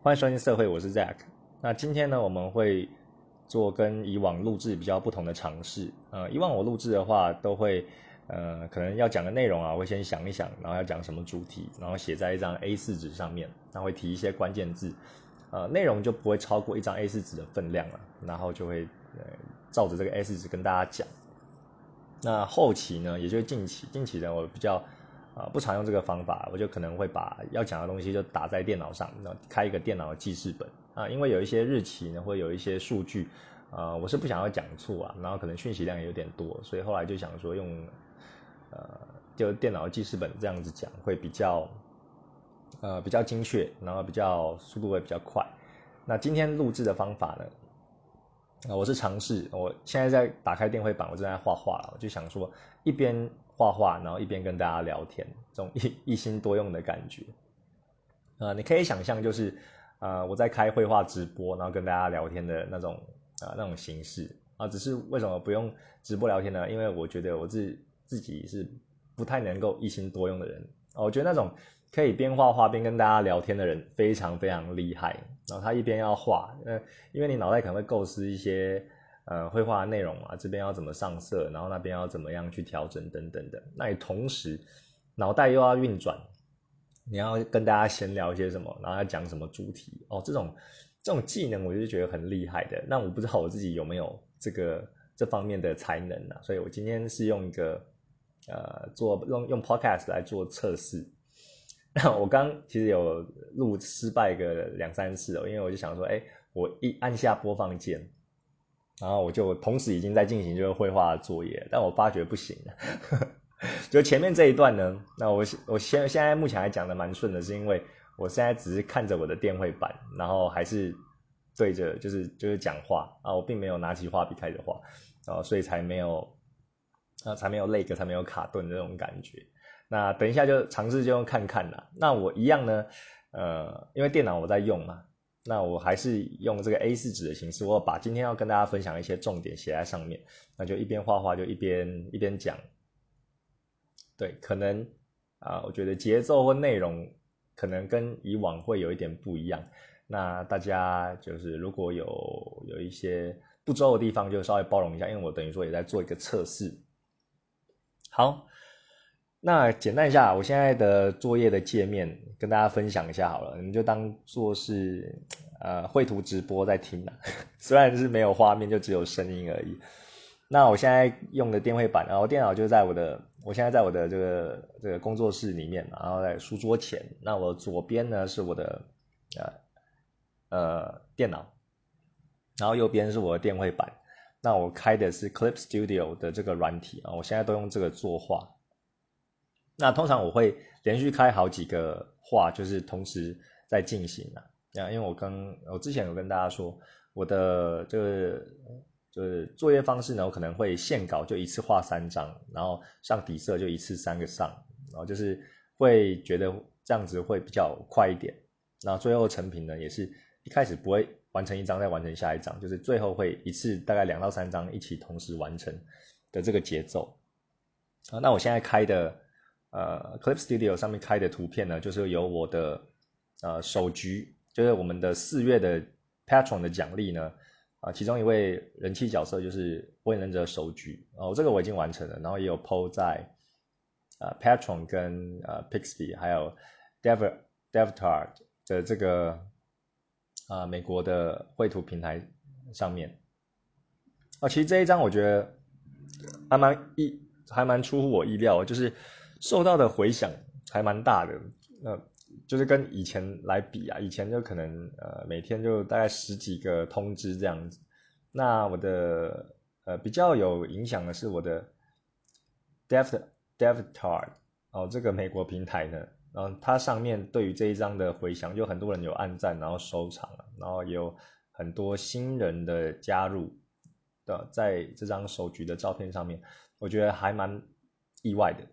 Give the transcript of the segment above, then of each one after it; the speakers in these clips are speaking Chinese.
欢迎收听社会，我是 Zack。那今天呢，我们会做跟以往录制比较不同的尝试。呃，以往我录制的话，都会呃，可能要讲的内容啊，我会先想一想，然后要讲什么主题，然后写在一张 A4 纸上面，然后会提一些关键字，呃，内容就不会超过一张 A4 纸的分量了，然后就会呃照着这个 A4 纸跟大家讲。那后期呢，也就是近期，近期呢，我比较。啊，不常用这个方法，我就可能会把要讲的东西就打在电脑上，然后开一个电脑的记事本啊，因为有一些日期呢，会有一些数据，啊，我是不想要讲错啊，然后可能讯息量也有点多，所以后来就想说用，呃，就电脑记事本这样子讲会比较，呃，比较精确，然后比较速度会比较快。那今天录制的方法呢，啊，我是尝试，我现在在打开电绘板，我正在画画了，我就想说一边。画画，然后一边跟大家聊天，这种一一心多用的感觉，呃，你可以想象就是，呃，我在开绘画直播，然后跟大家聊天的那种，啊，那种形式啊，只是为什么不用直播聊天呢？因为我觉得我自自己是不太能够一心多用的人，我觉得那种可以边画画边跟大家聊天的人非常非常厉害，然后他一边要画，呃，因为你脑袋可能会构思一些。呃，绘画内容啊，这边要怎么上色，然后那边要怎么样去调整等等的。那你同时脑袋又要运转，你要跟大家闲聊些什么，然后要讲什么主题哦，这种这种技能我就觉得很厉害的。那我不知道我自己有没有这个这方面的才能呢？所以我今天是用一个呃做用用 podcast 来做测试。我刚其实有录失败个两三次哦，因为我就想说，哎，我一按下播放键。然后我就同时已经在进行就是绘画作业，但我发觉不行 就前面这一段呢，那我我现现在目前还讲的蛮顺的，是因为我现在只是看着我的电绘板，然后还是对着就是就是讲话啊，我并没有拿起画笔开始画，然啊，所以才没有啊才没有累个，才没有卡顿这种感觉。那等一下就尝试就用看看啦。那我一样呢，呃，因为电脑我在用嘛。那我还是用这个 A4 纸的形式，我把今天要跟大家分享一些重点写在上面，那就一边画画就一边一边讲。对，可能啊，我觉得节奏或内容可能跟以往会有一点不一样。那大家就是如果有有一些不周的地方，就稍微包容一下，因为我等于说也在做一个测试。好。那简单一下，我现在的作业的界面跟大家分享一下好了，你们就当做是呃绘图直播在听啦，虽然是没有画面，就只有声音而已。那我现在用的电绘板，然后电脑就在我的，我现在在我的这个这个工作室里面，然后在书桌前。那我左边呢是我的呃呃电脑，然后右边是我的电绘板。那我开的是 Clip Studio 的这个软体啊，我现在都用这个作画。那通常我会连续开好几个画，就是同时在进行啊。那因为我刚我之前有跟大家说，我的这个就是作业方式呢，我可能会线稿就一次画三张，然后上底色就一次三个上，然后就是会觉得这样子会比较快一点。那最后成品呢，也是一开始不会完成一张再完成下一张，就是最后会一次大概两到三张一起同时完成的这个节奏。啊，那我现在开的。呃，Clip Studio 上面开的图片呢，就是有我的呃首局，就是我们的四月的 Patron 的奖励呢，啊，其中一位人气角色就是火影忍者首局，哦，这个我已经完成了，然后也有 PO 在呃 Patron 跟呃 Pixby 还有 Dev Devtar 的这个啊美国的绘图平台上面，啊，其实这一张我觉得还蛮意还蛮出乎我意料，就是。受到的回响还蛮大的，那就是跟以前来比啊，以前就可能呃每天就大概十几个通知这样子。那我的呃比较有影响的是我的 Dev Devtard 哦，这个美国平台呢，然后它上面对于这一张的回响，就很多人有按赞，然后收藏，然后有很多新人的加入的，在这张手举的照片上面，我觉得还蛮意外的。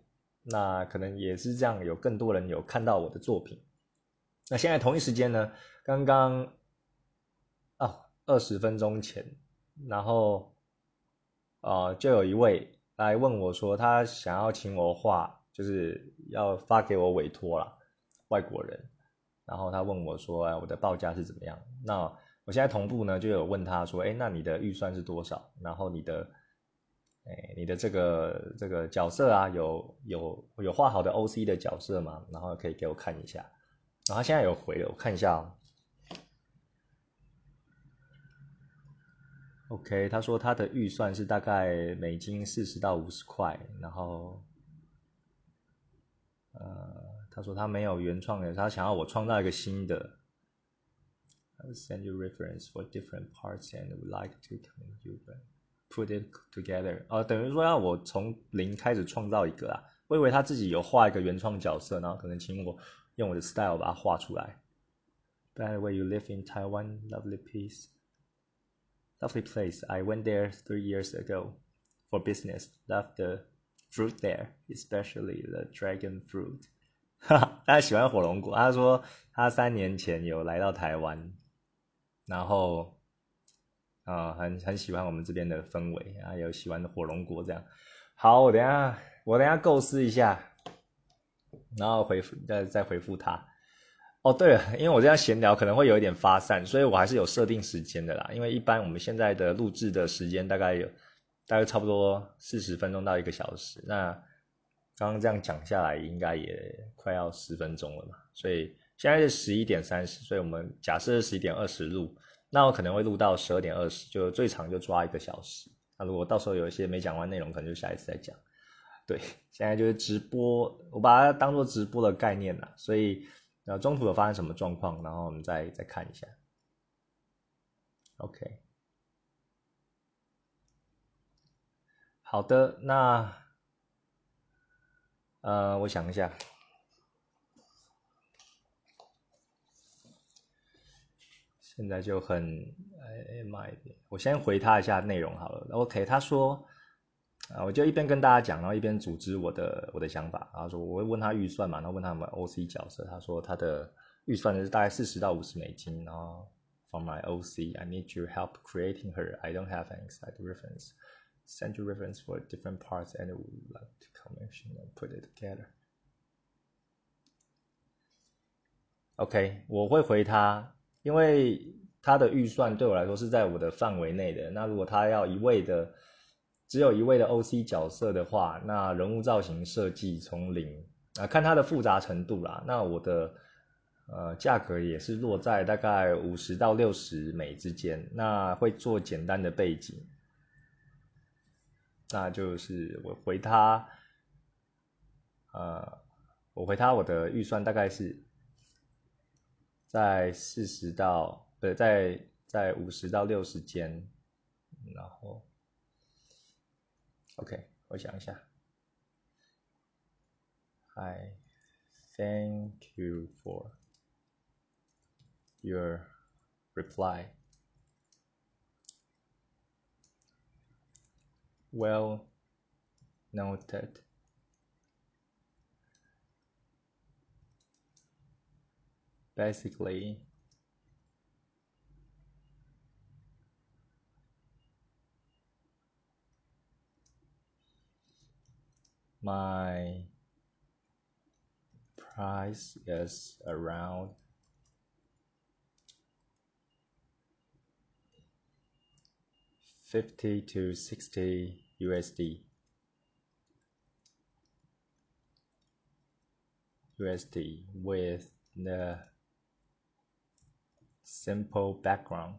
那可能也是这样，有更多人有看到我的作品。那现在同一时间呢，刚刚哦二十分钟前，然后啊就有一位来问我说，他想要请我画，就是要发给我委托啦，外国人。然后他问我说，哎，我的报价是怎么样？那我现在同步呢，就有问他说，哎，那你的预算是多少？然后你的，哎，你的这个这个角色啊，有有有画好的 OC 的角色吗？然后可以给我看一下。然后现在有回了，我看一下哦。OK，他说他的预算是大概美金四十到五十块，然后，呃，他说他没有原创的，他想要我创造一个新的。Send you reference for different parts and would like to you put it together。哦，等于说要我从零开始创造一个啊？我以为他自己有画一个原创角色，然后可能请我用我的 style 把它画出来。By the way, you live in Taiwan, lovely piece. Lovely place. I went there three years ago for business. Love the fruit there, especially the dragon fruit. 哈哈，他喜欢火龙果。他说他三年前有来到台湾，然后 啊，很很喜欢我们这边的氛围啊，有喜欢的火龙果这样。好，我等下我等下构思一下，然后回复再再回复他。哦，对了，因为我这样闲聊可能会有一点发散，所以我还是有设定时间的啦。因为一般我们现在的录制的时间大概有大概差不多四十分钟到一个小时。那刚刚这样讲下来，应该也快要十分钟了嘛。所以现在是十一点三十，所以我们假设是十一点二十录，那我可能会录到十二点二十，就最长就抓一个小时。那如果到时候有一些没讲完内容，可能就下一次再讲。对，现在就是直播，我把它当做直播的概念啦，所以。呃中途有发生什么状况，然后我们再再看一下。OK，好的，那呃，我想一下，现在就很哎妈一点，我先回他一下内容好了。OK，他说。啊，我就一边跟大家讲，然后一边组织我的我的想法。然后说我会问他预算嘛，然后问他们 OC 角色。他说他的预算是大概四十到五十美金。然后 For my OC, I need your help creating her. I don't have an exact reference. Send you reference for different parts and would like to commission and put it together. OK，我会回他，因为他的预算对我来说是在我的范围内的。那如果他要一味的只有一位的 OC 角色的话，那人物造型设计从零啊，看它的复杂程度啦。那我的呃价格也是落在大概五十到六十美之间。那会做简单的背景，那就是我回他，呃，我回他我的预算大概是在四十到对，在在五十到六十间，然后。OK，我想一下。I thank you for your reply. Well noted. Basically, my price is around fifty to sixty USD. USD with the simple background.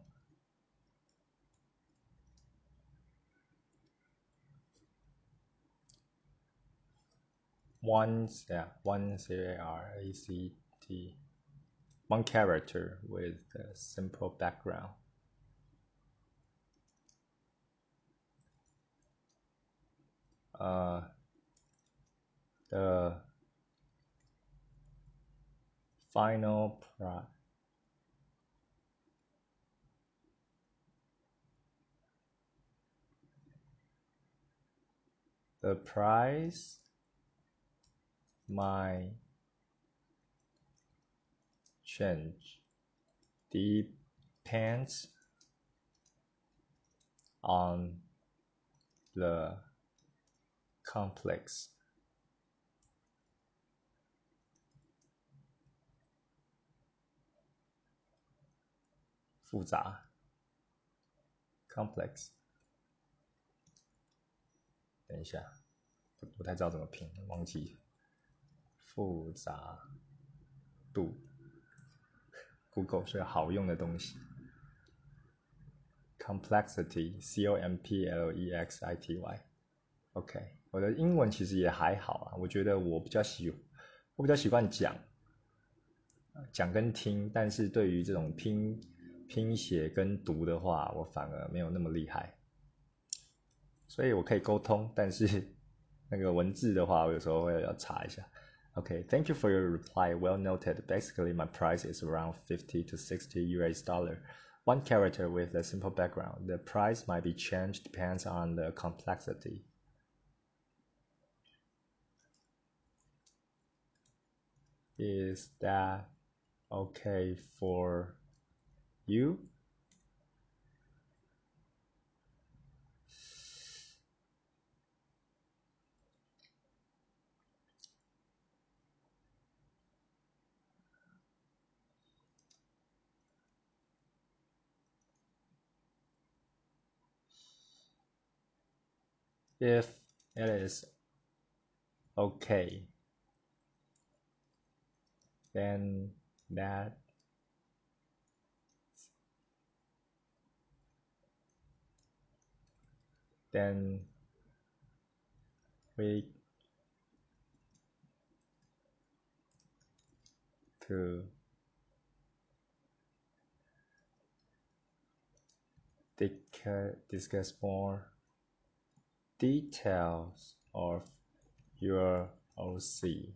one yeah one C A R A C T one character with a simple background. Uh, the final price the price my change depends on the complex –，complex。等一下，不不太知道怎么拼，忘记。复杂度，Google 是好用的东西。Complexity，C O M P L E X I T Y。OK，我的英文其实也还好啊，我觉得我比较喜，我比较习惯讲，讲跟听，但是对于这种拼拼写跟读的话，我反而没有那么厉害。所以我可以沟通，但是那个文字的话，我有时候会要查一下。Okay, thank you for your reply. Well noted. Basically, my price is around 50 to 60 US dollar. One character with a simple background. The price might be changed depends on the complexity. Is that okay for you? If it is okay, then that then we to discuss more details of your OC.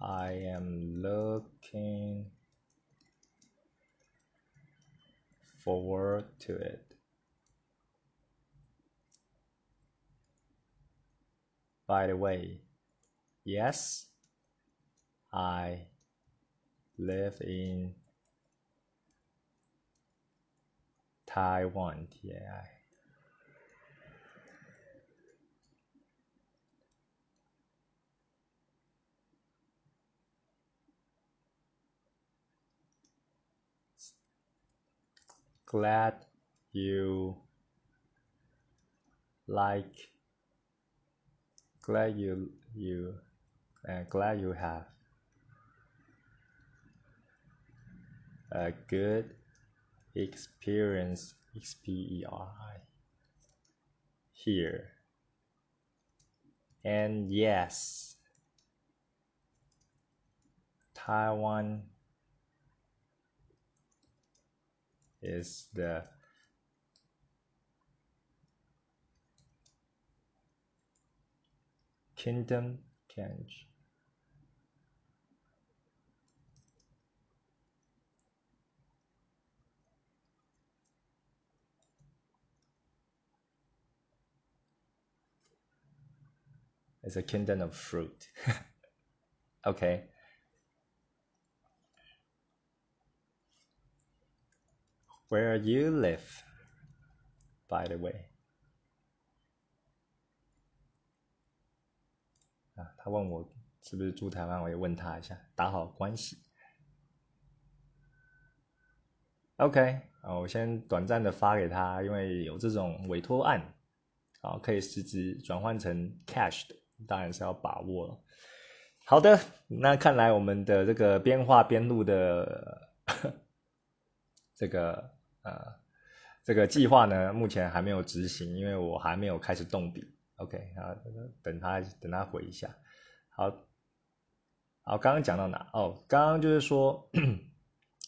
I am looking forward to it. By the way, yes, I live in Taiwan. Yeah. Glad you like glad you you uh, glad you have a good experience X-P-E-R-I here. And yes Taiwan is the kingdom change It's a kingdom of fruit. okay. Where you live, by the way. 啊，他问我是不是住台湾，我也问他一下，打好关系。OK，啊，我先短暂的发给他，因为有这种委托案，啊，可以实质转换成 cash 的，当然是要把握了。好的，那看来我们的这个边画边录的 这个呃这个计划呢，目前还没有执行，因为我还没有开始动笔。OK 啊，等他等他回一下。好，好，刚刚讲到哪？哦，刚刚就是说，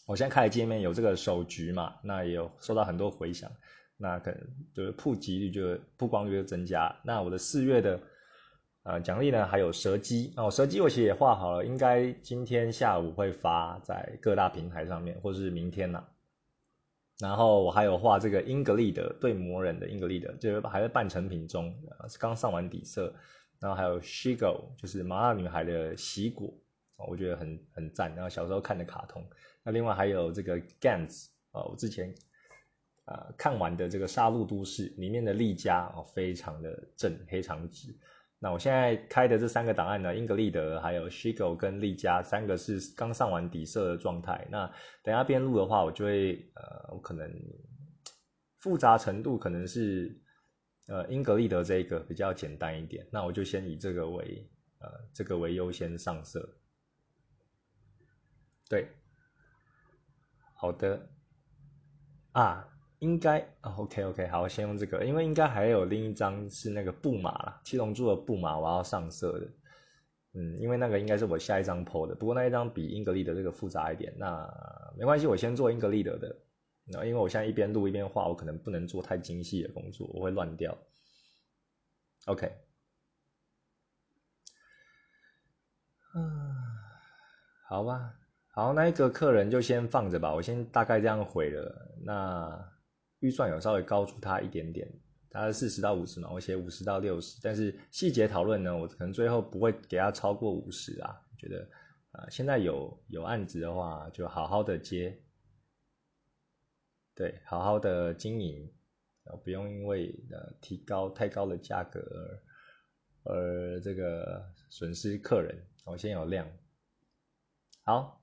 我现在开始界面有这个手局嘛，那也有收到很多回响，那可能就是普及率就曝光率就增加。那我的四月的呃奖励呢，还有蛇姬哦，蛇姬我其实也画好了，应该今天下午会发在各大平台上面，或是明天呢。然后我还有画这个英格丽的对魔人的英格丽的，就是还在半成品中，是刚上完底色。然后还有 Shigo，就是麻辣女孩的喜果，我觉得很很赞。然后小时候看的卡通。那另外还有这个 Gans 啊，我之前啊看完的这个杀戮都市里面的丽佳哦，非常的正，非常直。那我现在开的这三个档案呢，英格丽德、还有 Shigo 跟利加三个是刚上完底色的状态。那等下边录的话，我就会呃，我可能复杂程度可能是呃英格丽德这一个比较简单一点。那我就先以这个为呃这个为优先上色。对，好的啊。应该啊，OK OK，好，先用这个，因为应该还有另一张是那个布马啦，七龙珠的布马，我要上色的，嗯，因为那个应该是我下一张 PO 的，不过那一张比英格丽的这个复杂一点，那没关系，我先做英格丽的的，那因为我现在一边录一边画，我可能不能做太精细的工作，我会乱掉，OK，嗯，好吧，好，那一个客人就先放着吧，我先大概这样回了，那。预算有稍微高出他一点点，他是四十到五十嘛，我写五十到六十，但是细节讨论呢，我可能最后不会给他超过五十啊。觉得啊，现在有有案子的话，就好好的接，对，好好的经营，不用因为呃提高太高的价格而这个损失客人。我先有量，好，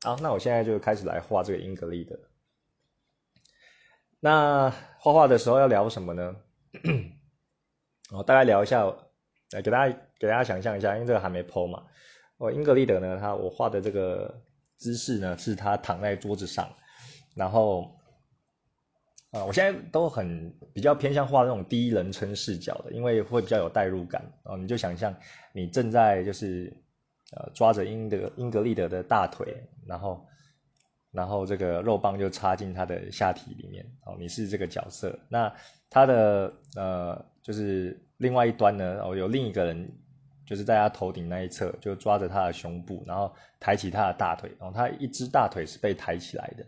好，那我现在就开始来画这个英格丽的。那画画的时候要聊什么呢？我 大概聊一下，来给大家给大家想象一下，因为这个还没剖嘛。哦，英格丽德呢，他我画的这个姿势呢，是他躺在桌子上，然后啊，我现在都很比较偏向画那种第一人称视角的，因为会比较有代入感哦。你就想象你正在就是呃抓着英德英格丽德的大腿，然后。然后这个肉棒就插进他的下体里面哦，你是这个角色。那他的呃，就是另外一端呢，哦，有另一个人，就是在他头顶那一侧，就抓着他的胸部，然后抬起他的大腿，然后他一只大腿是被抬起来的。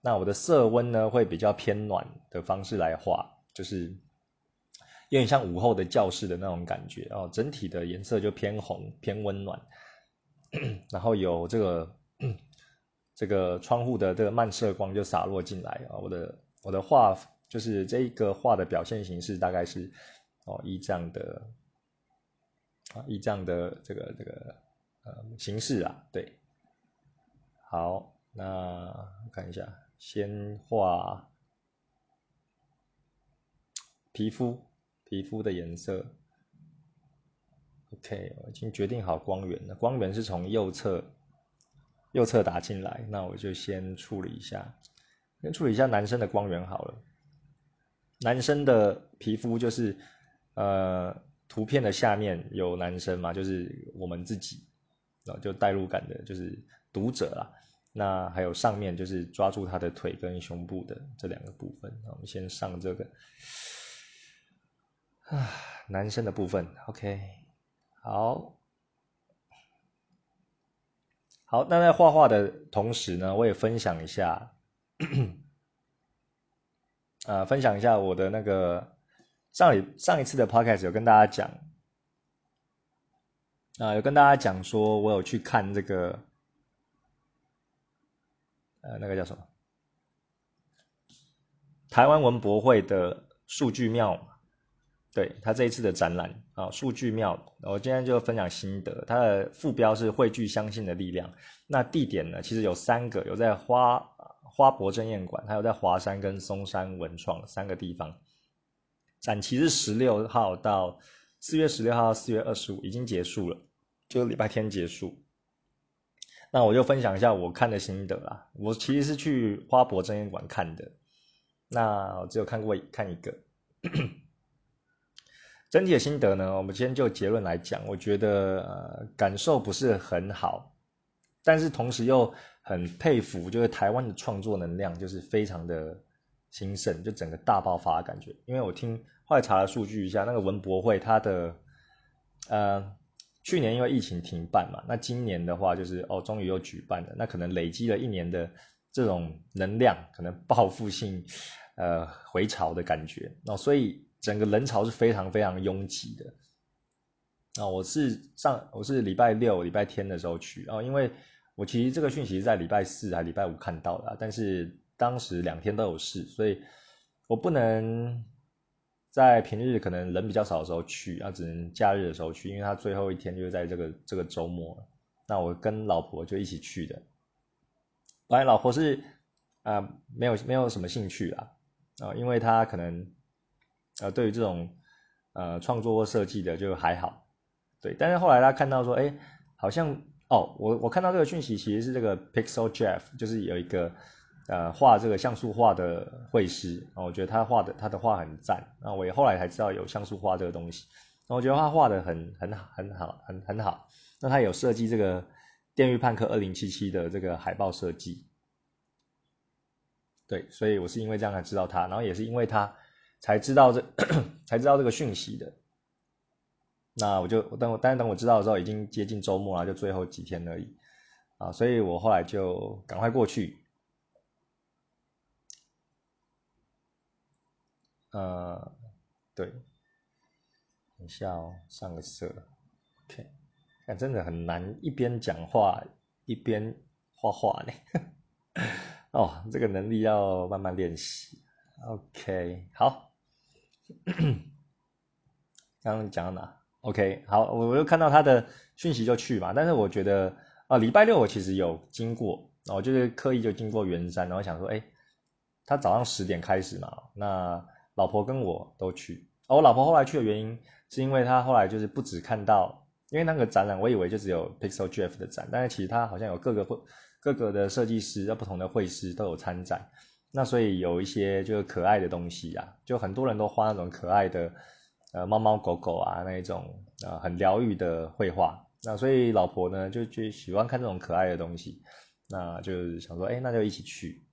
那我的色温呢，会比较偏暖的方式来画，就是有点像午后的教室的那种感觉哦，整体的颜色就偏红，偏温暖，然后有这个。这个窗户的这个漫射光就洒落进来啊！我的我的画就是这一个画的表现形式大概是哦一这样的啊一这样的这个这个呃形式啊对，好，那看一下，先画皮肤皮肤的颜色，OK，我已经决定好光源了，光源是从右侧。右侧打进来，那我就先处理一下，先处理一下男生的光源好了。男生的皮肤就是，呃，图片的下面有男生嘛，就是我们自己，然后就代入感的，就是读者啦。那还有上面就是抓住他的腿跟胸部的这两个部分，我们先上这个，啊，男生的部分，OK，好。好，那在画画的同时呢，我也分享一下，呃，分享一下我的那个上一上一次的 podcast 有跟大家讲，啊，有跟大家讲说，我有去看这个，呃，那个叫什么？台湾文博会的数据庙。对他这一次的展览啊，数据庙，我今天就分享心得。它的副标是汇聚相信的力量。那地点呢，其实有三个，有在花花博珍宴馆，还有在华山跟松山文创三个地方。展期是十六号到四月十六号到四月二十五，已经结束了，就礼拜天结束。那我就分享一下我看的心得啦。我其实是去花博珍宴馆看的，那我只有看过看一个。整体的心得呢，我们先就结论来讲，我觉得呃感受不是很好，但是同时又很佩服，就是台湾的创作能量就是非常的兴盛，就整个大爆发的感觉。因为我听后来查了数据一下，那个文博会它的呃去年因为疫情停办嘛，那今年的话就是哦终于又举办了，那可能累积了一年的这种能量，可能报复性呃回潮的感觉哦，所以。整个人潮是非常非常拥挤的啊！我是上我是礼拜六、礼拜天的时候去啊，因为我其实这个讯息是在礼拜四还礼拜五看到的，但是当时两天都有事，所以我不能在平日可能人比较少的时候去，啊，只能假日的时候去，因为他最后一天就是在这个这个周末。那我跟老婆就一起去的。本来老婆是啊没有没有什么兴趣啦，啊，因为她可能呃对于这种呃创作或设计的就还好，对。但是后来他看到说，哎，好像哦，我我看到这个讯息其实是这个 Pixel Jeff，就是有一个。呃，画这个像素画的绘师啊，我觉得他画的他的画很赞。那我也后来才知道有像素画这个东西。那我觉得他画的很很好，很好，很很好。那他有设计这个《电狱判客二零七七》的这个海报设计。对，所以我是因为这样才知道他，然后也是因为他才知道这 才知道这个讯息的。那我就等我，但是等我知道的时候，已经接近周末了，就最后几天而已。啊，所以我后来就赶快过去。呃，对，等一下哦，上个色，OK，看真的很难一边讲话一边画画呢，哦，这个能力要慢慢练习，OK，好，刚刚讲到哪？OK，好，我我又看到他的讯息就去嘛，但是我觉得啊，礼拜六我其实有经过，我就是刻意就经过圆山，然后想说，哎，他早上十点开始嘛，那。老婆跟我都去，而我老婆后来去的原因，是因为她后来就是不止看到，因为那个展览，我以为就只有 Pixel Jeff 的展，但是其实他好像有各个会各个的设计师、不同的会师都有参展，那所以有一些就是可爱的东西啊，就很多人都画那种可爱的呃猫猫狗狗啊那一种呃很疗愈的绘画，那所以老婆呢就就喜欢看这种可爱的东西，那就是想说，哎，那就一起去。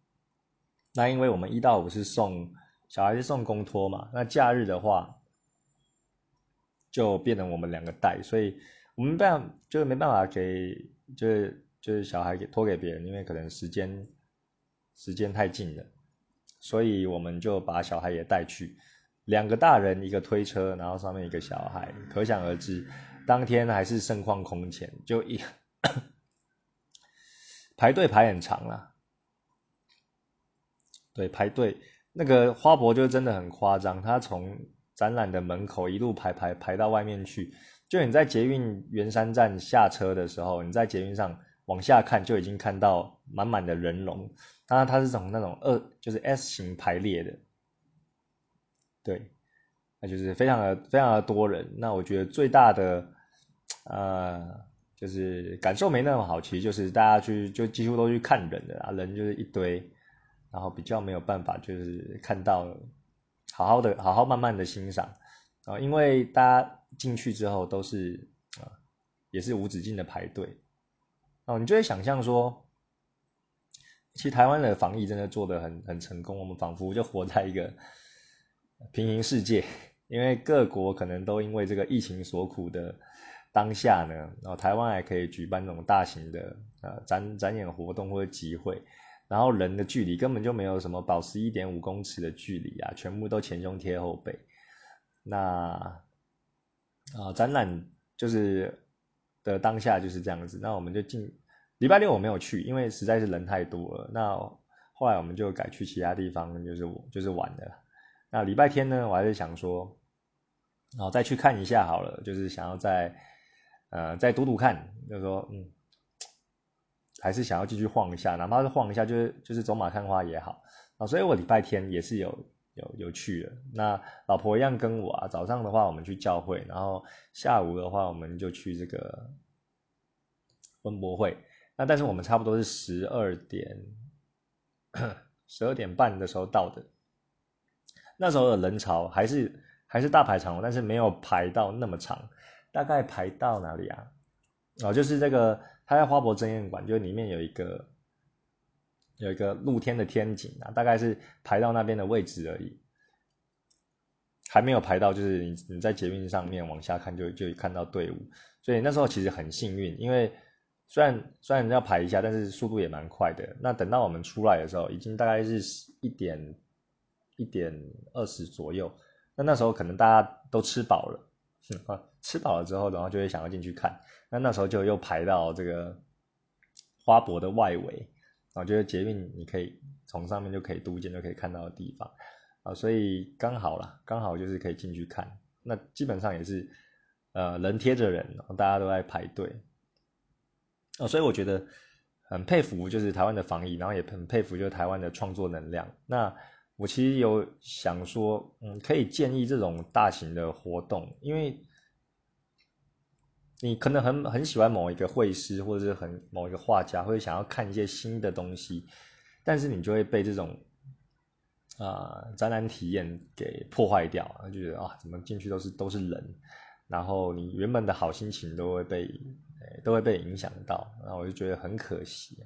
那因为我们一到五是送。小孩是送公托嘛？那假日的话，就变成我们两个带，所以我们办就是没办法给，就是就是小孩给托给别人，因为可能时间时间太近了，所以我们就把小孩也带去，两个大人一个推车，然后上面一个小孩，可想而知，当天还是盛况空前，就一 排队排很长了，对，排队。那个花博就真的很夸张，他从展览的门口一路排排排到外面去，就你在捷运圆山站下车的时候，你在捷运上往下看就已经看到满满的人龙，当然它是从那种二就是 S 型排列的，对，那就是非常的非常的多人。那我觉得最大的呃就是感受没那么好，其实就是大家去就几乎都去看人的啊，人就是一堆。然后比较没有办法，就是看到好好的、好好慢慢的欣赏啊，因为大家进去之后都是啊，也是无止境的排队哦，你就会想象说，其实台湾的防疫真的做的很很成功，我们仿佛就活在一个平行世界，因为各国可能都因为这个疫情所苦的当下呢，然后台湾还可以举办那种大型的呃展展演活动或者集会。然后人的距离根本就没有什么保持一点五公尺的距离啊，全部都前胸贴后背。那啊，展览就是的当下就是这样子。那我们就进礼拜六我没有去，因为实在是人太多了。那后来我们就改去其他地方，就是就是玩的。那礼拜天呢，我还是想说，然后再去看一下好了，就是想要再呃再赌赌看，就说嗯。还是想要继续晃一下，哪怕是晃一下，就是就是走马看花也好啊。所以我礼拜天也是有有有去的。那老婆一样跟我啊，早上的话我们去教会，然后下午的话我们就去这个文博会。那但是我们差不多是十二点十二点半的时候到的，那时候的人潮还是还是大排长龙，但是没有排到那么长，大概排到哪里啊？哦，就是这个。他在花博争艳馆，就里面有一个有一个露天的天井啊，大概是排到那边的位置而已，还没有排到，就是你你在捷运上面往下看就就看到队伍，所以那时候其实很幸运，因为虽然虽然要排一下，但是速度也蛮快的。那等到我们出来的时候，已经大概是一点一点二十左右，那那时候可能大家都吃饱了，啊，吃饱了之后，然后就会想要进去看。那那时候就又排到这个花博的外围，啊，就是捷运你可以从上面就可以督见就可以看到的地方，啊，所以刚好啦，刚好就是可以进去看。那基本上也是，呃，人贴着人，大家都在排队。哦，所以我觉得很佩服，就是台湾的防疫，然后也很佩服，就是台湾的创作能量。那我其实有想说，嗯，可以建议这种大型的活动，因为你可能很很喜欢某一个绘师，或者是很某一个画家，或者想要看一些新的东西，但是你就会被这种啊展览体验给破坏掉，就觉得啊，怎么进去都是都是人，然后你原本的好心情都会被。都会被影响到，那我就觉得很可惜。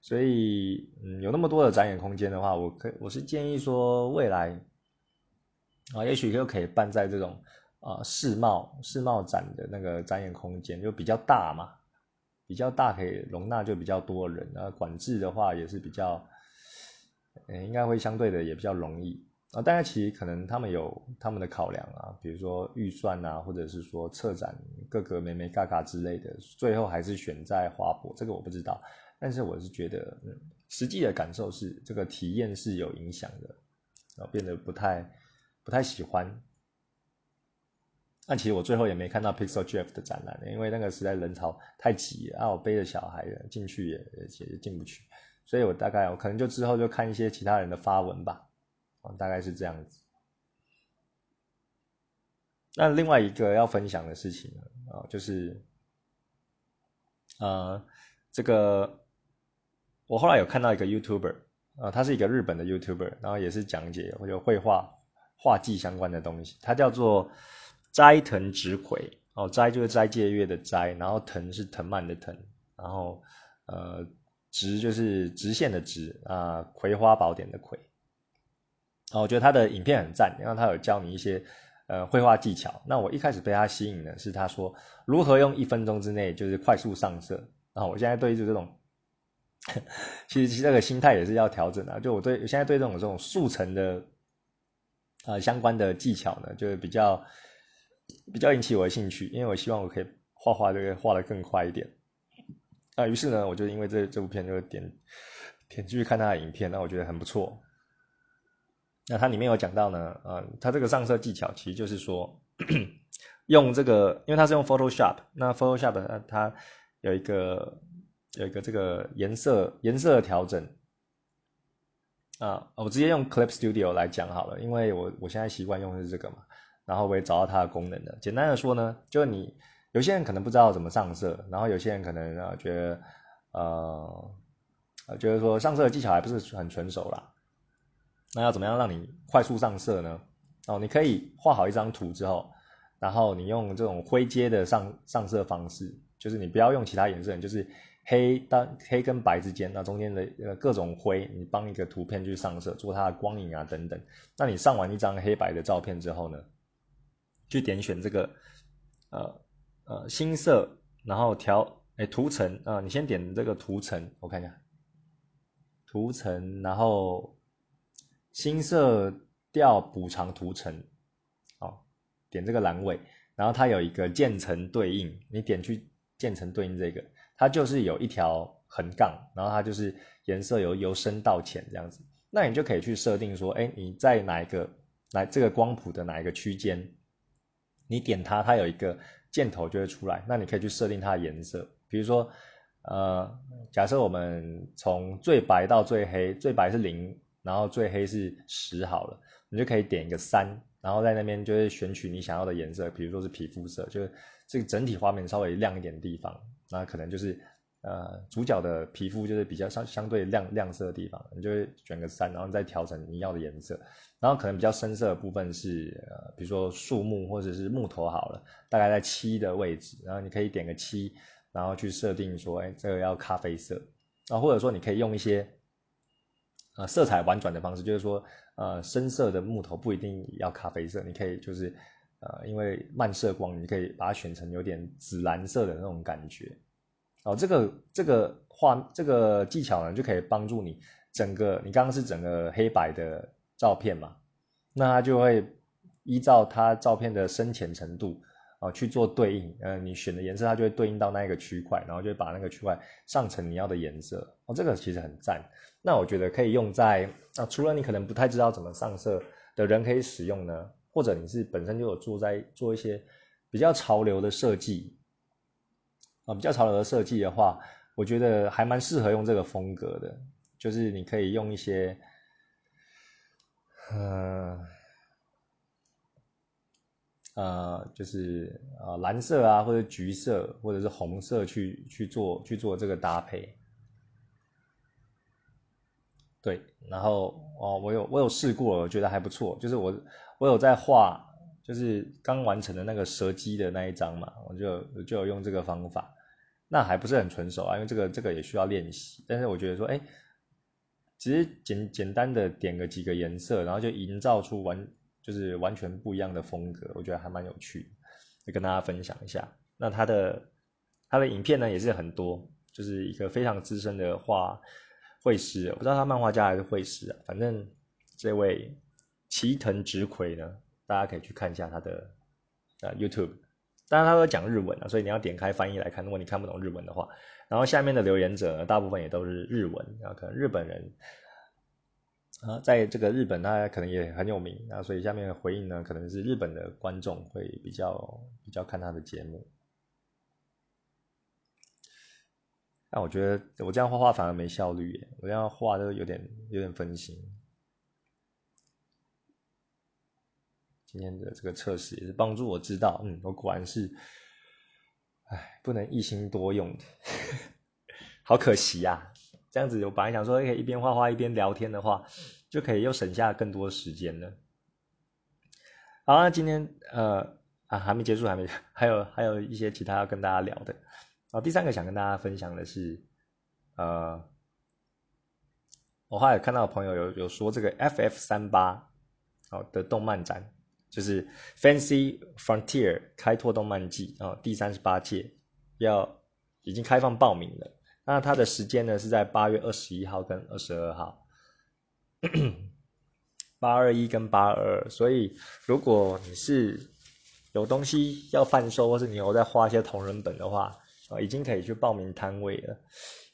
所以，嗯，有那么多的展演空间的话，我可我是建议说，未来啊，也许就可以办在这种啊世贸世贸展的那个展演空间，就比较大嘛，比较大可以容纳就比较多人，然后管制的话也是比较，嗯，应该会相对的也比较容易。啊，当然，其实可能他们有他们的考量啊，比如说预算啊，或者是说策展各个美美嘎嘎之类的，最后还是选在华博，这个我不知道。但是我是觉得，嗯，实际的感受是这个体验是有影响的，然后变得不太不太喜欢。但其实我最后也没看到 Pixel JF 的展览，因为那个实在人潮太挤啊，我背着小孩进去也也进不去，所以我大概我可能就之后就看一些其他人的发文吧。大概是这样子。那另外一个要分享的事情，啊，就是，呃，这个我后来有看到一个 YouTuber，啊，他是一个日本的 YouTuber，然后也是讲解或者绘画画技相关的东西。他叫做斋藤直葵，哦，斋就是斋戒月的斋，然后藤是藤蔓的藤，然后呃，直就是直线的直啊，葵花宝典的葵。啊，我觉得他的影片很赞，因为他有教你一些呃绘画技巧。那我一开始被他吸引的是他说如何用一分钟之内就是快速上色。然后我现在对于这种，其 实其实这个心态也是要调整的。就我对现在对这种这种速成的啊相关的技巧呢，就是比较比较引起我的兴趣，因为我希望我可以画画这个画的更快一点。啊，于是呢，我就因为这这部片就点点进去看他的影片，那我觉得很不错。那它里面有讲到呢，呃，它这个上色技巧其实就是说，用这个，因为它是用 Photoshop，那 Photoshop 它有一个有一个这个颜色颜色的调整，啊，我直接用 Clip Studio 来讲好了，因为我我现在习惯用的是这个嘛，然后我也找到它的功能了。简单的说呢，就是你有些人可能不知道怎么上色，然后有些人可能啊觉得呃，觉得说上色的技巧还不是很纯熟啦。那要怎么样让你快速上色呢？哦，你可以画好一张图之后，然后你用这种灰阶的上上色方式，就是你不要用其他颜色，就是黑当黑跟白之间，那中间的呃各种灰，你帮一个图片去上色，做它的光影啊等等。那你上完一张黑白的照片之后呢，去点选这个呃呃新色，然后调哎图层啊，你先点这个图层，我看一下图层，然后。新色调补偿图层，哦，点这个栏位，然后它有一个渐层对应，你点去渐层对应这个，它就是有一条横杠，然后它就是颜色由由深到浅这样子，那你就可以去设定说，哎，你在哪一个来这个光谱的哪一个区间，你点它，它有一个箭头就会出来，那你可以去设定它的颜色，比如说，呃，假设我们从最白到最黑，最白是零。然后最黑是十好了，你就可以点一个三，然后在那边就会选取你想要的颜色，比如说是皮肤色，就是这个整体画面稍微亮一点的地方，那可能就是呃主角的皮肤就是比较相相对亮亮色的地方，你就会选个三，然后再调成你要的颜色，然后可能比较深色的部分是呃比如说树木或者是木头好了，大概在七的位置，然后你可以点个七，然后去设定说，哎这个要咖啡色，啊或者说你可以用一些。呃，色彩婉转的方式，就是说，呃，深色的木头不一定要咖啡色，你可以就是，呃，因为漫射光，你可以把它选成有点紫蓝色的那种感觉。哦，这个这个画这个技巧呢，就可以帮助你整个，你刚刚是整个黑白的照片嘛，那它就会依照它照片的深浅程度。啊，去做对应，呃，你选的颜色它就会对应到那一个区块，然后就会把那个区块上成你要的颜色。哦，这个其实很赞。那我觉得可以用在啊，除了你可能不太知道怎么上色的人可以使用呢？或者你是本身就有做在做一些比较潮流的设计啊，比较潮流的设计的话，我觉得还蛮适合用这个风格的，就是你可以用一些，嗯。呃，就是呃蓝色啊，或者橘色，或者是红色去去做去做这个搭配。对，然后哦，我有我有试过，我觉得还不错。就是我我有在画，就是刚完成的那个蛇姬的那一张嘛，我就就有用这个方法。那还不是很纯熟啊，因为这个这个也需要练习。但是我觉得说，哎，其实简简单的点个几个颜色，然后就营造出完。就是完全不一样的风格，我觉得还蛮有趣，就跟大家分享一下。那他的他的影片呢也是很多，就是一个非常资深的画绘师，我不知道他漫画家还是绘师啊。反正这位齐藤直葵呢，大家可以去看一下他的呃 YouTube，当然他都讲日文啊，所以你要点开翻译来看。如果你看不懂日文的话，然后下面的留言者，大部分也都是日文，然后可能日本人。啊，在这个日本，他可能也很有名啊，所以下面的回应呢，可能是日本的观众会比较比较看他的节目。那我觉得我这样画画反而没效率耶，我这样画都有点有点分心。今天的这个测试也是帮助我知道，嗯，我果然是，哎，不能一心多用，好可惜呀。这样子，我本来想说可以一边画画一边聊天的话，就可以又省下更多时间了。好，那今天呃啊还没结束，还没 还有还有一些其他要跟大家聊的。然后第三个想跟大家分享的是，呃，我后来看到朋友有有说这个 FF 三八好的动漫展，就是 Fancy Frontier 开拓动漫季啊第三十八届要已经开放报名了。那它的时间呢是在八月二十一号跟二十二号，八二一跟八二，所以如果你是有东西要贩售，或是你有在画一些同人本的话，啊，已经可以去报名摊位了。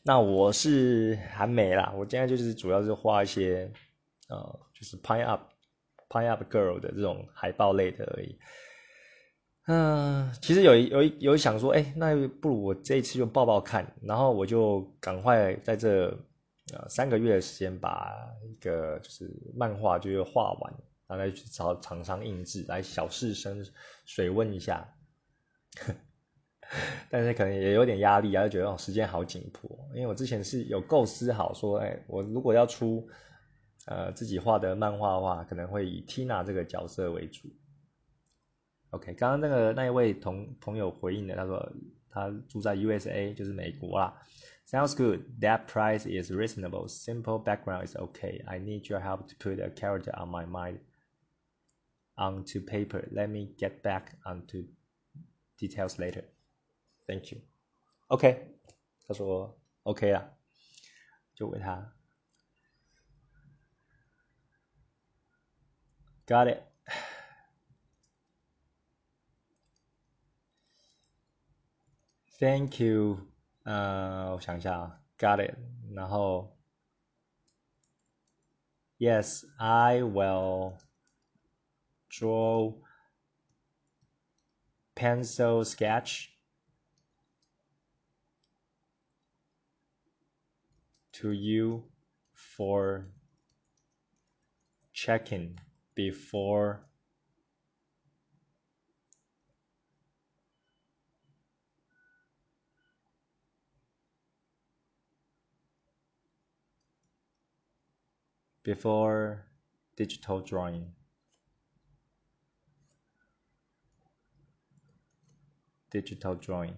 那我是还没啦，我现在就是主要是画一些，呃，就是 Pine Up Pine Up Girl 的这种海报类的而已。嗯，其实有有有想说，哎，那不如我这一次就报报看，然后我就赶快在这呃三个月的时间把一个就是漫画就画完，然后再去找厂商印制，来小试身水温一下。但是可能也有点压力啊，就觉得哦时间好紧迫，因为我之前是有构思好说，哎，我如果要出呃自己画的漫画的话，可能会以 Tina 这个角色为主。OK，刚刚那个那一位同朋友回应的，他说他住在 USA，就是美国啦。Sounds good. That price is reasonable. Simple background is okay. I need your help to put a character on my mind onto paper. Let me get back onto details later. Thank you. OK，他说 OK 啦，就给他。 Got it. Thank you，呃，我想一下啊，Got it。然后，Yes, I will draw pencil sketch to you for checking before before digital drawing. Digital drawing.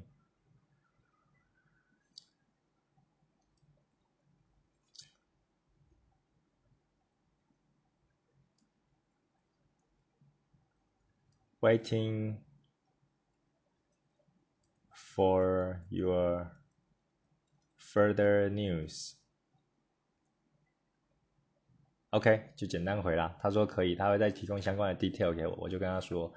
Waiting for your further news. OK，就简单回啦。他说可以，他会再提供相关的 detail 给我。我就跟他说，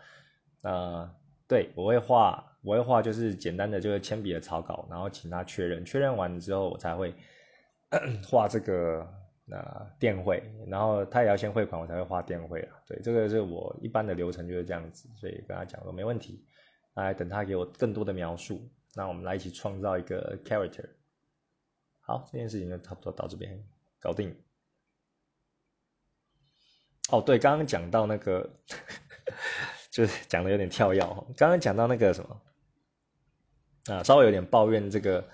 呃，对我会画，我会画就是简单的就是铅笔的草稿，然后请他确认，确认完之后我才会 画这个那电汇，然后他也要先汇款，我才会花电汇啊。对，这个是我一般的流程就是这样子，所以跟他讲说没问题，来等他给我更多的描述，那我们来一起创造一个 character。好，这件事情就差不多到这边搞定。哦，对，刚刚讲到那个，就是讲的有点跳跃刚刚讲到那个什么，啊，稍微有点抱怨这个。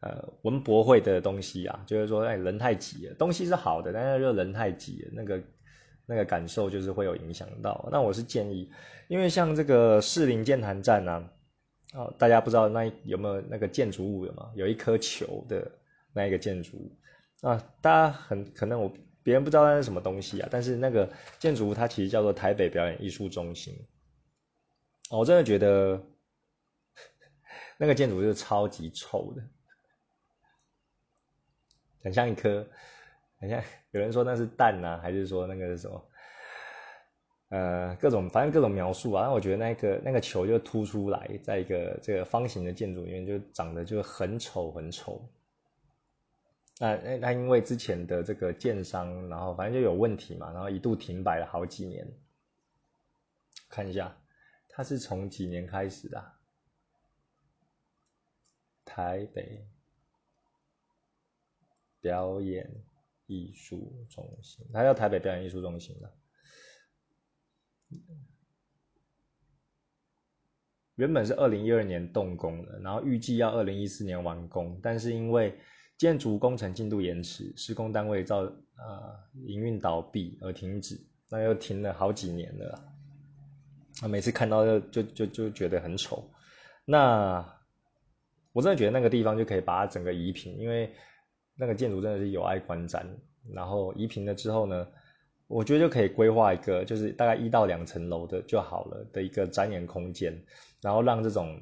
呃，文博会的东西啊，就是说，哎，人太挤了，东西是好的，但是就人太挤了，那个那个感受就是会有影响到。那我是建议，因为像这个士林剑潭站啊，哦，大家不知道那有没有那个建筑物的嘛？有一颗球的那一个建筑物啊，大家很可能我别人不知道那是什么东西啊，但是那个建筑物它其实叫做台北表演艺术中心。我真的觉得 那个建筑是超级臭的。很像一颗，很像 有人说那是蛋呐，还是说那个是什么？呃，各种反正各种描述啊。那我觉得那个那个球就凸出来，在一个这个方形的建筑里面，就长得就很丑很丑。那那那因为之前的这个建商，然后反正就有问题嘛，然后一度停摆了好几年。看一下，它是从几年开始的？台北。表演艺术中心，它叫台北表演艺术中心的。原本是二零一二年动工的，然后预计要二零一四年完工，但是因为建筑工程进度延迟，施工单位造呃营运倒闭而停止，那又停了好几年了。啊，每次看到就就就就觉得很丑。那我真的觉得那个地方就可以把它整个移平，因为。那个建筑真的是有碍观瞻，然后移平了之后呢，我觉得就可以规划一个，就是大概一到两层楼的就好了的一个展演空间，然后让这种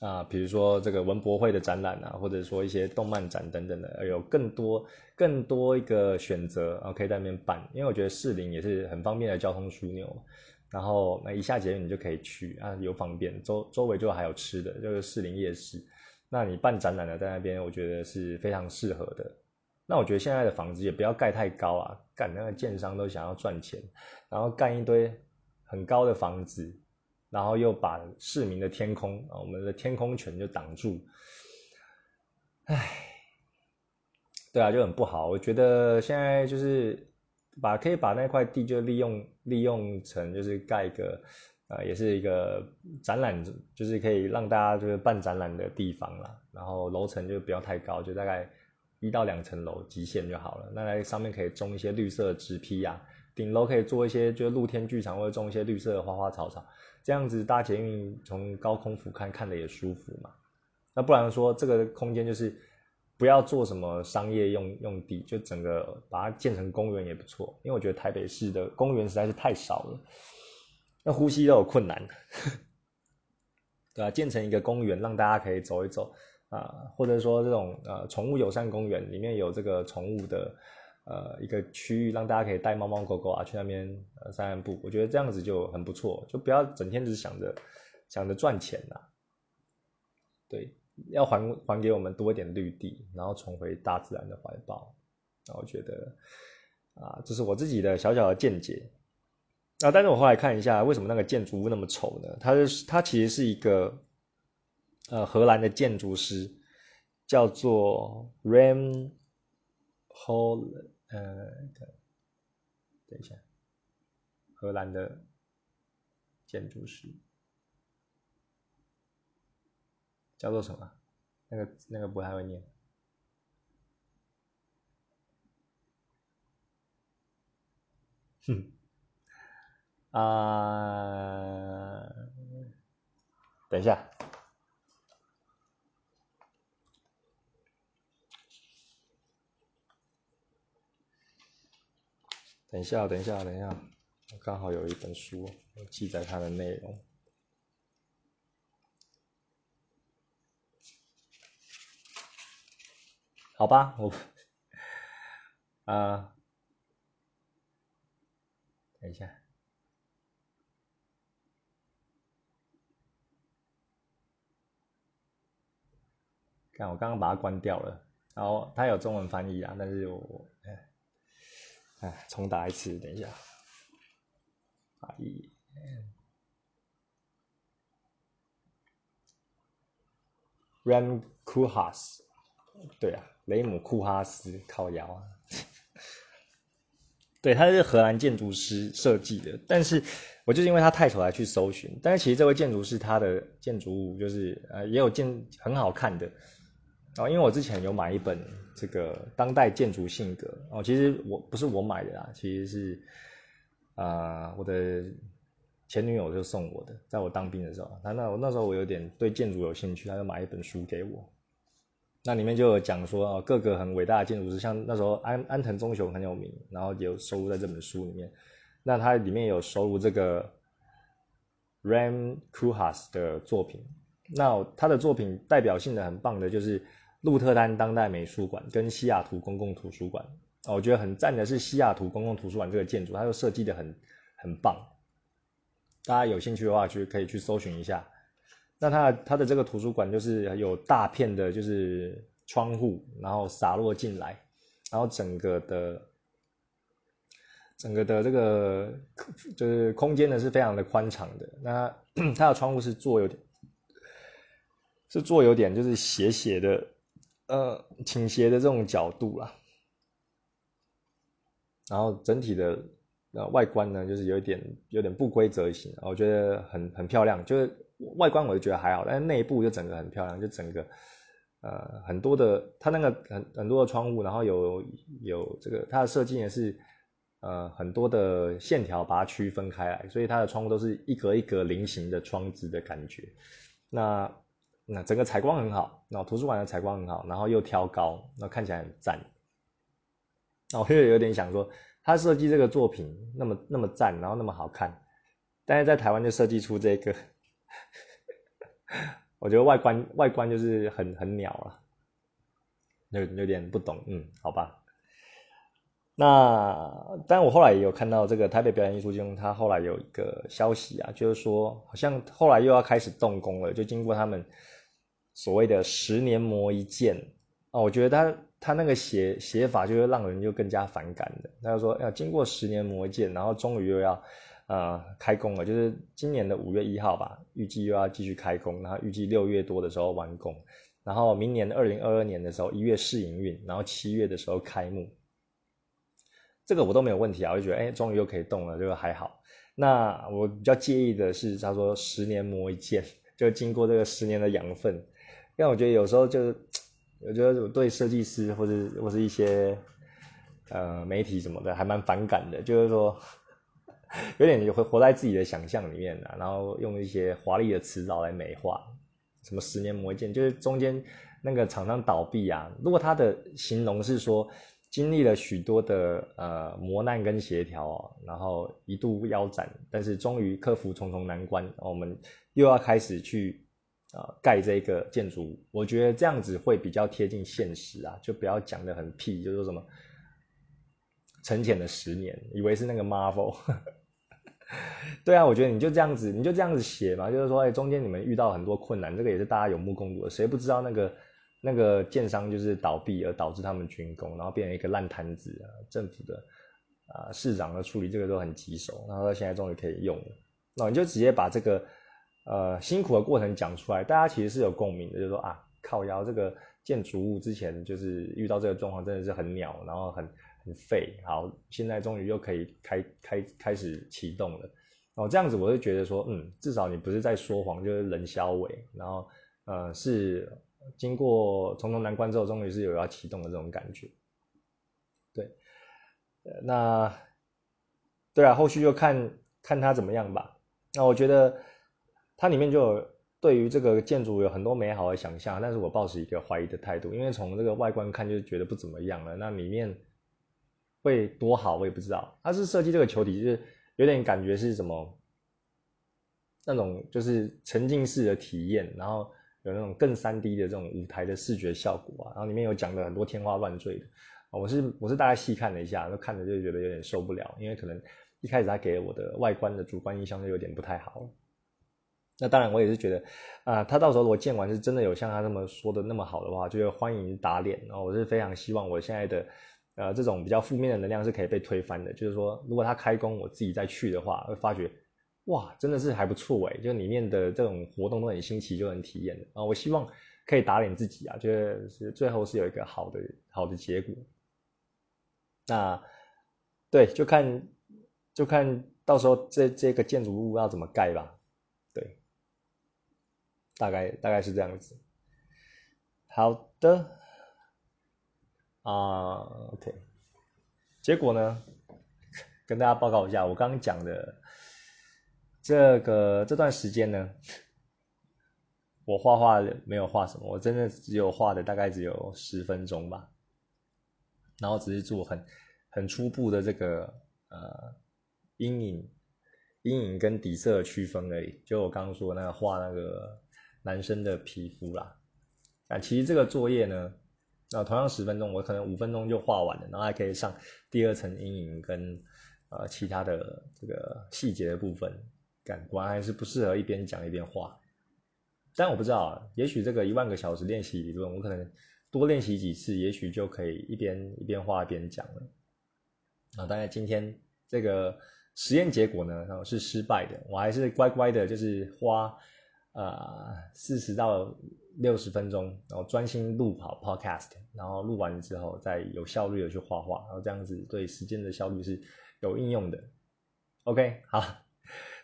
啊，比如说这个文博会的展览啊，或者说一些动漫展等等的，有更多更多一个选择，然后可以在那边办，因为我觉得士林也是很方便的交通枢纽，然后那一下捷运你就可以去啊，又方便，周周围就还有吃的，就是士林夜市。那你办展览的在那边，我觉得是非常适合的。那我觉得现在的房子也不要盖太高啊，干那个建商都想要赚钱，然后干一堆很高的房子，然后又把市民的天空啊，我们的天空权就挡住。唉，对啊，就很不好。我觉得现在就是把可以把那块地就利用利用成就是盖一个。呃，也是一个展览，就是可以让大家就是办展览的地方啦。然后楼层就不要太高，就大概一到两层楼极限就好了。那在上面可以种一些绿色植批啊，顶楼可以做一些就是露天剧场，或者种一些绿色的花花草草，这样子搭捷运从高空俯瞰看的也舒服嘛。那不然说这个空间就是不要做什么商业用用地，就整个把它建成公园也不错。因为我觉得台北市的公园实在是太少了。那呼吸都有困难，对吧？建成一个公园，让大家可以走一走啊，或者说这种呃宠物友善公园，里面有这个宠物的呃一个区域，让大家可以带猫猫狗狗啊去那边呃散散步。我觉得这样子就很不错，就不要整天只想着想着赚钱呐。对，要还还给我们多一点绿地，然后重回大自然的怀抱。那我觉得啊，这是我自己的小小的见解。啊！但是我后来看一下，为什么那个建筑物那么丑呢？它是它其实是一个呃荷兰的建筑师，叫做 Ram Hol，呃，等一下，荷兰的建筑师叫做什么？那个那个不太会念，哼。啊，等一下，等一下，等一下，等一下，我刚好有一本书我记载它的内容，好吧，我啊，等一下。看，我刚刚把它关掉了。然后它有中文翻译啊，但是我哎哎重打一次，等一下，Ram Koolhaas，对啊，雷姆库哈斯靠摇啊，对，他是荷兰建筑师设计的，但是我就是因为他太丑才去搜寻，但是其实这位建筑师他的建筑物就是呃也有建很好看的，然后因为我之前有买一本这个当代建筑性格哦，其实我不是我买的啦，其实是啊我的。前女友就送我的，在我当兵的时候，他那我那时候我有点对建筑有兴趣，他就买一本书给我。那里面就有讲说哦，各个很伟大的建筑师，像那时候安安藤忠雄很有名，然后有收录在这本书里面。那它里面有收录这个 Ram Koolhaas 的作品。那他的作品代表性的很棒的就是鹿特丹当代美术馆跟西雅图公共图书馆。哦，我觉得很赞的是西雅图公共图书馆这个建筑，它又设计的很很棒。大家有兴趣的话，去可以去搜寻一下。那它它的这个图书馆就是有大片的，就是窗户，然后洒落进来，然后整个的整个的这个就是空间呢是非常的宽敞的。那 它的窗户是做有点是做有点就是斜斜的，呃倾斜的这种角度啦。然后整体的。呃外观呢，就是有一点有点不规则型，我觉得很很漂亮。就是外观我就觉得还好，但是内部就整个很漂亮，就整个呃很多的它那个很很多的窗户，然后有有这个它的设计也是呃很多的线条把它区分开来，所以它的窗户都是一格一格菱形的窗子的感觉。那那整个采光很好，那图书馆的采光很好，然后又挑高，那看起来很赞。那我又有点想说。他设计这个作品那么那么赞，然后那么好看，但是在台湾就设计出这个，我觉得外观外观就是很很鸟了，有有点不懂，嗯，好吧。那但我后来也有看到这个台北表演艺术中，他后来有一个消息啊，就是说好像后来又要开始动工了，就经过他们所谓的十年磨一剑啊，我觉得他。他那个写写法就会让人就更加反感的。他就说要经过十年磨一剑，然后终于又要呃开工了，就是今年的五月一号吧，预计又要继续开工，然后预计六月多的时候完工，然后明年二零二二年的时候一月试营运，然后七月的时候开幕。这个我都没有问题啊，我就觉得哎，终于又可以动了，就还好。那我比较介意的是他说十年磨一剑，就经过这个十年的养分，但我觉得有时候就是。我觉得我对设计师或者或是一些呃媒体什么的还蛮反感的，就是说 有点会活在自己的想象里面的，然后用一些华丽的词藻来美化，什么十年磨剑，就是中间那个厂商倒闭啊，如果他的形容是说经历了许多的呃磨难跟协调，然后一度腰斩，但是终于克服重重难关，我们又要开始去。啊，盖这个建筑物，我觉得这样子会比较贴近现实啊，就不要讲的很屁，就说什么沉潜了十年，以为是那个 Marvel。对啊，我觉得你就这样子，你就这样子写嘛，就是说，哎，中间你们遇到很多困难，这个也是大家有目共睹的，谁不知道那个那个建商就是倒闭而导致他们军工，然后变成一个烂摊子啊，政府的啊市长的处理这个都很棘手，然后现在终于可以用了，那你就直接把这个。呃，辛苦的过程讲出来，大家其实是有共鸣的，就是说啊，靠腰这个建筑物之前就是遇到这个状况，真的是很鸟，然后很很废。好，现在终于又可以开开开始启动了。哦，这样子我就觉得说，嗯，至少你不是在说谎，就是人消尾，然后呃，是经过重重难关之后，终于是有要启动的这种感觉。对，那对啊，后续就看看他怎么样吧。那我觉得。它里面就对于这个建筑有很多美好的想象，但是我抱持一个怀疑的态度，因为从这个外观看就觉得不怎么样了。那里面会多好，我也不知道。它是设计这个球体，就是有点感觉是什么那种就是沉浸式的体验，然后有那种更三 D 的这种舞台的视觉效果啊。然后里面有讲的很多天花乱坠的，我是我是大概细看了一下，都看着就觉得有点受不了，因为可能一开始他给我的外观的主观印象就有点不太好。那当然我也是觉得，啊，他到时候如果建完是真的有像他那么说的那么好的话，就欢迎打脸。然后我是非常希望我现在的，呃，这种比较负面的能量是可以被推翻的。就是说，如果他开工，我自己再去的话，会发觉，哇，真的是还不错诶，就里面的这种活动都很新奇，就很体验的。啊，我希望可以打脸自己啊，就是最后是有一个好的好的结果。那，对，就看就看到时候这这个建筑物要怎么盖吧。大概大概是这样子，好的，啊，OK，结果呢，跟大家报告一下，我刚刚讲的这个这段时间呢，我画画没有画什么，我真的只有画的大概只有十分钟吧，然后只是做很很初步的这个呃阴影阴影跟底色区分而已，就我刚刚说那个画那个。男生的皮肤啦，啊，其实这个作业呢，那同样十分钟，我可能五分钟就画完了，然后还可以上第二层阴影跟呃其他的这个细节的部分，感官还是不适合一边讲一边画。但我不知道，也许这个一万个小时练习理论，我可能多练习几次，也许就可以一边一边画一边讲了。啊，当然今天这个实验结果呢，是失败的，我还是乖乖的，就是花。呃，四十到六十分钟，然后专心录好 podcast，然后录完之后再有效率的去画画，然后这样子对时间的效率是有应用的。OK，好，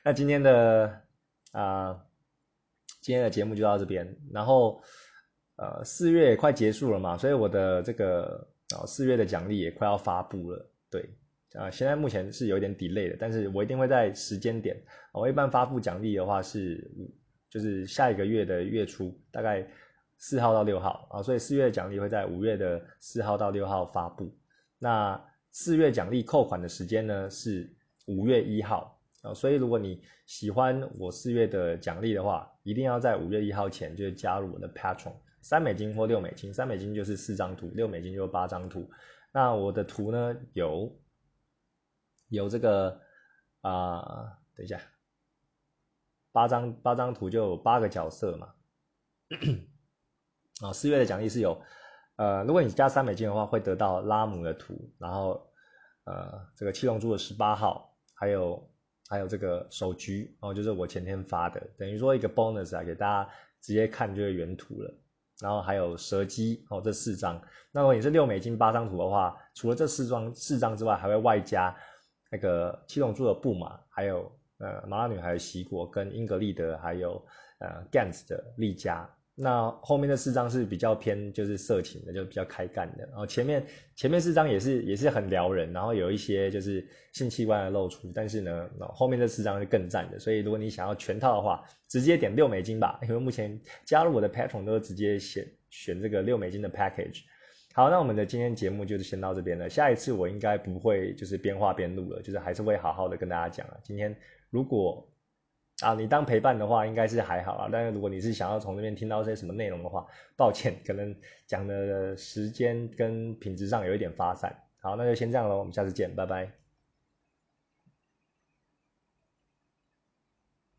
那今天的啊，今天的节目就到这边，然后呃，四月也快结束了嘛，所以我的这个啊四月的奖励也快要发布了，对，啊，现在目前是有点 delay 的，但是我一定会在时间点，我一般发布奖励的话是。就是下一个月的月初，大概四号到六号啊，所以四月奖励会在五月的四号到六号发布。那四月奖励扣款的时间呢是五月一号啊，所以如果你喜欢我四月的奖励的话，一定要在五月一号前就加入我的 Patron，三美金或六美金，三美金就是四张图，六美金就是八张图。那我的图呢有有这个啊，等一下。八张八张图就有八个角色嘛，啊，四月的奖励是有，呃，如果你加三美金的话，会得到拉姆的图，然后呃，这个七龙珠的十八号，还有还有这个手局，哦，就是我前天发的，等于说一个 bonus 啊，给大家直接看就是原图了，然后还有蛇姬哦，这四张，那如果你是六美金八张图的话，除了这四张四张之外，还会外加那个七龙珠的布马，还有。呃，麻辣女孩西果跟英格丽德还有呃 Gans 的丽佳，那后面的四张是比较偏就是色情的，就比较开干的。然后前面前面四张也是也是很撩人，然后有一些就是性器官的露出，但是呢，后面这四张是更赞的。所以如果你想要全套的话，直接点六美金吧，因为目前加入我的 Patron 都是直接选选这个六美金的 Package。好，那我们的今天节目就是先到这边了。下一次我应该不会就是边画边录了，就是还是会好好的跟大家讲了。今天。如果啊，你当陪伴的话，应该是还好啊。但是如果你是想要从那边听到些什么内容的话，抱歉，可能讲的时间跟品质上有一点发散。好，那就先这样喽，我们下次见，拜拜。